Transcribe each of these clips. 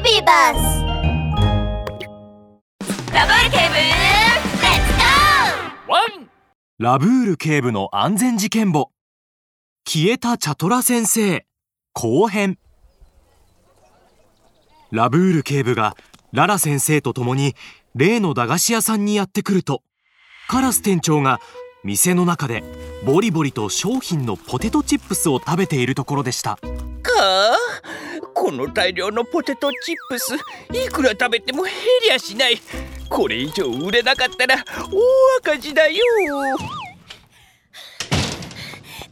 ビバスラブール警部レッツゴーワンラブール警部の安全事件簿。消えたチャトラ先生後編。ラブール警部がララ先生と共に例の駄菓子屋さんにやってくるとカラス店長が店の中でボリボリと商品のポテトチップスを食べているところでした。か？あこの大量のポテトチップスいくら食べても減りゃしない。これ以上売れなかったら大赤字だよ。チ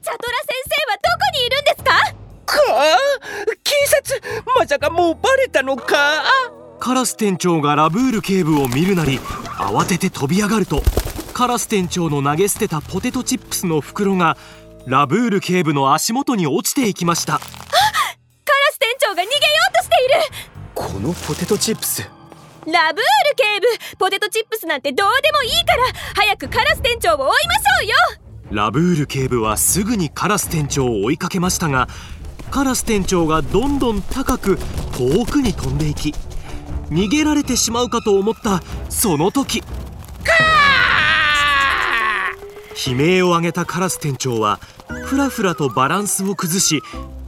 ャトラ先生はどこにいるんですか？か？あ警察まさかもうバレたのか？カラス店長がラブール警部を見るなり慌てて飛び上がるとカラス店長の投げ捨てたポテトチップスの袋がラブール警部の足元に落ちていきましたのポテトチップス。ラブール警部ポテトチップスなんてどうでもいいから早くカラス店長を追いましょうよ。ラブール警部はすぐにカラス店長を追いかけましたがカラス店長がどんどん高く遠くに飛んでいき逃げられてしまうかと思ったその時。悲鳴を上げたカラス店長はふらふらとバランスを崩し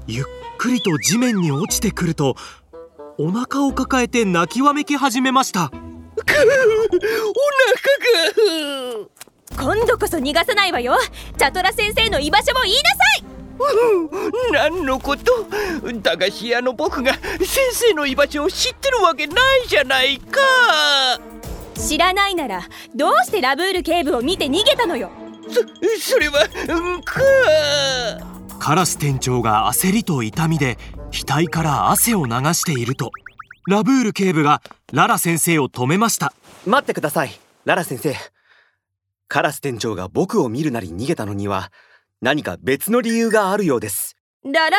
ゆっくりと地面に落ちてくるとお腹を抱えて泣きわめき始めました。くお腹が今度こそ逃がさないわよ。チャトラ先生の居場所を言いなさい。うん何のこと？駄菓子屋の僕が先生の居場所を知ってるわけないじゃないか。知らないならどうしてラブール警部を見て逃げたのよ。そそれはうんか。カラス店長が焦りと痛みで額から汗を流しているとラブール警部がララ先生を止めました。待ってくださいララ先生。カラス店長が僕を見るなり逃げたのには何か別の理由があるようです。ラララ？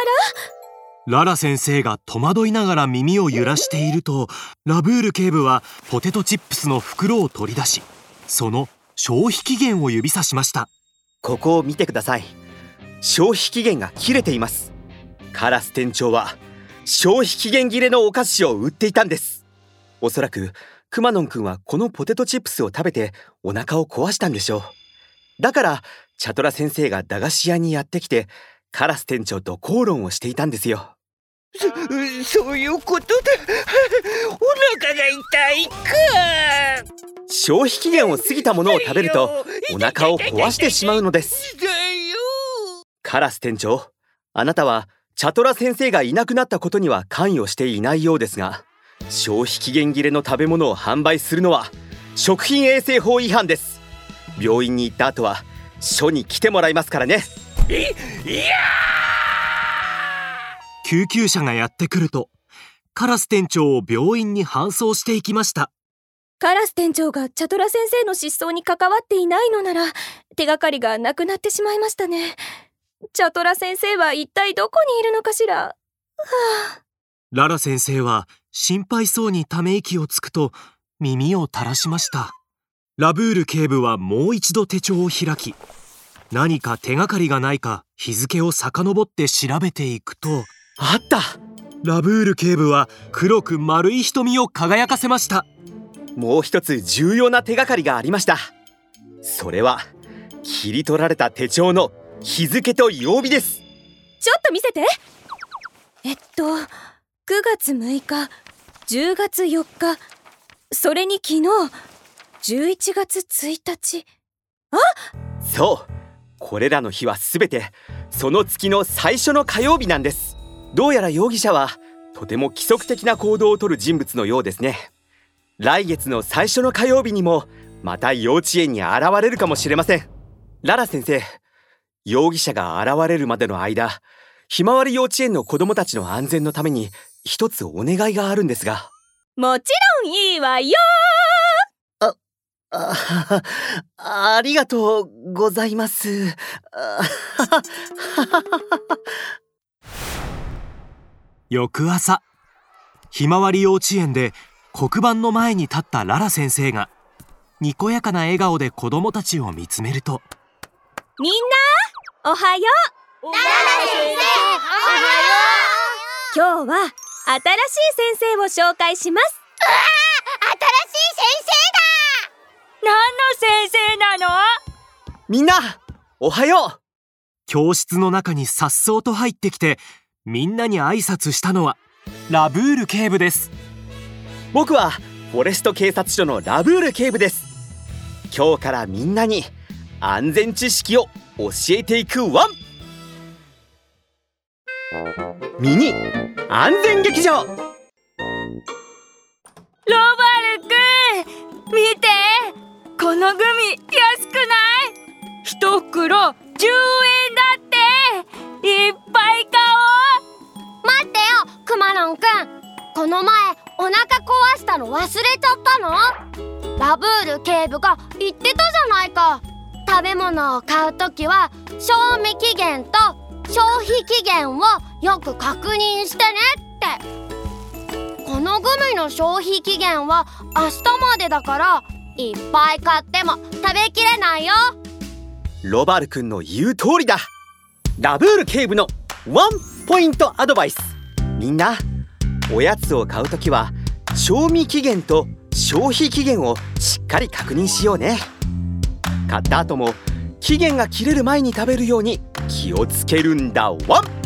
ララ先生が戸惑いながら耳を揺らしているとラブール警部はポテトチップスの袋を取り出しその消費期限を指さしました。ここを見てください。消費期限が切れていますカラス店長は消費期限切れのお菓子を売っていたんです。おそらくくまのんくんはこのポテトチップスを食べてお腹を壊したんでしょう。だからチャトラ先生が駄菓子屋にやってきてカラス店長と口論をしていたんですよ。そそういうことだ。お腹が痛いか。消費期限を過ぎたものを食べるとお腹を壊してしまうのです。カラス店長あなたはチャトラ先生がいなくなったことには関与していないようですが消費期限切れの食べ物を販売するのは食品衛生法違反です。病院に行った後は署に来てもらいますからね。いいや救急車がやってくるとカラス店長を病院に搬送していきました。カラス店長がチャトラ先生の失踪に関わっていないのなら手がかりがなくなってしまいましたねチャトラ先生は一体どこにいるのかしら？はあララ先生は心配そうにため息をつくと耳を垂らしました。ラブール警部はもう一度手帳を開き何か手がかりがないか日付を遡って調べていくと。あった！ラブール警部は黒く丸い瞳を輝かせました。もう一つ重要な手がかりがありました。それは切り取られた手帳の日付と曜日です。ちょっと見せて。えっと9月6日10月4日それに昨日11月1日。そう。これらの日はすべてその月の最初の火曜日なんです。どうやら容疑者はとても規則的な行動をとる人物のようですね。来月の最初の火曜日にもまた幼稚園に現れるかもしれません。ララ先生容疑者が現れるまでの間ひまわり幼稚園の子供たちの安全のために一つお願いがあるんですがもちろんいいわよあ、ありがとうございます。あ 翌朝ひまわり幼稚園で黒板の前に立ったララ先生がにこやかな笑顔で子供たちを見つめるとみんなおはよう。今日は新しい先生を紹介します。新しい先生だ。何の先生なの？みんなおはよう。教室の中に颯爽と入ってきてみんなに挨拶したのはラブール警部です。僕はフォレスト警察署のラブール警部です。今日からみんなに安全知識を教えていくワン。ミニ安全劇場。ロバル君見て。このグミ安くない？一袋10円だって。いっぱい買待ってよくまロンくん。この前お腹壊したの忘れちゃったの？ラブール警部が言ってたじゃないか食べ物を買うときは賞味期限と消費期限をよく確認してねって。このグミの消費期限は明日までだからいっぱい買っても食べきれないよ。ロバル君の言う通りだ。ラブール警部のワンポイントアドバイス。みんなおやつを買うときは賞味期限と消費期限をしっかり確認しようね。買った後も期限が切れる前に食べるように気をつけるんだ。ワン！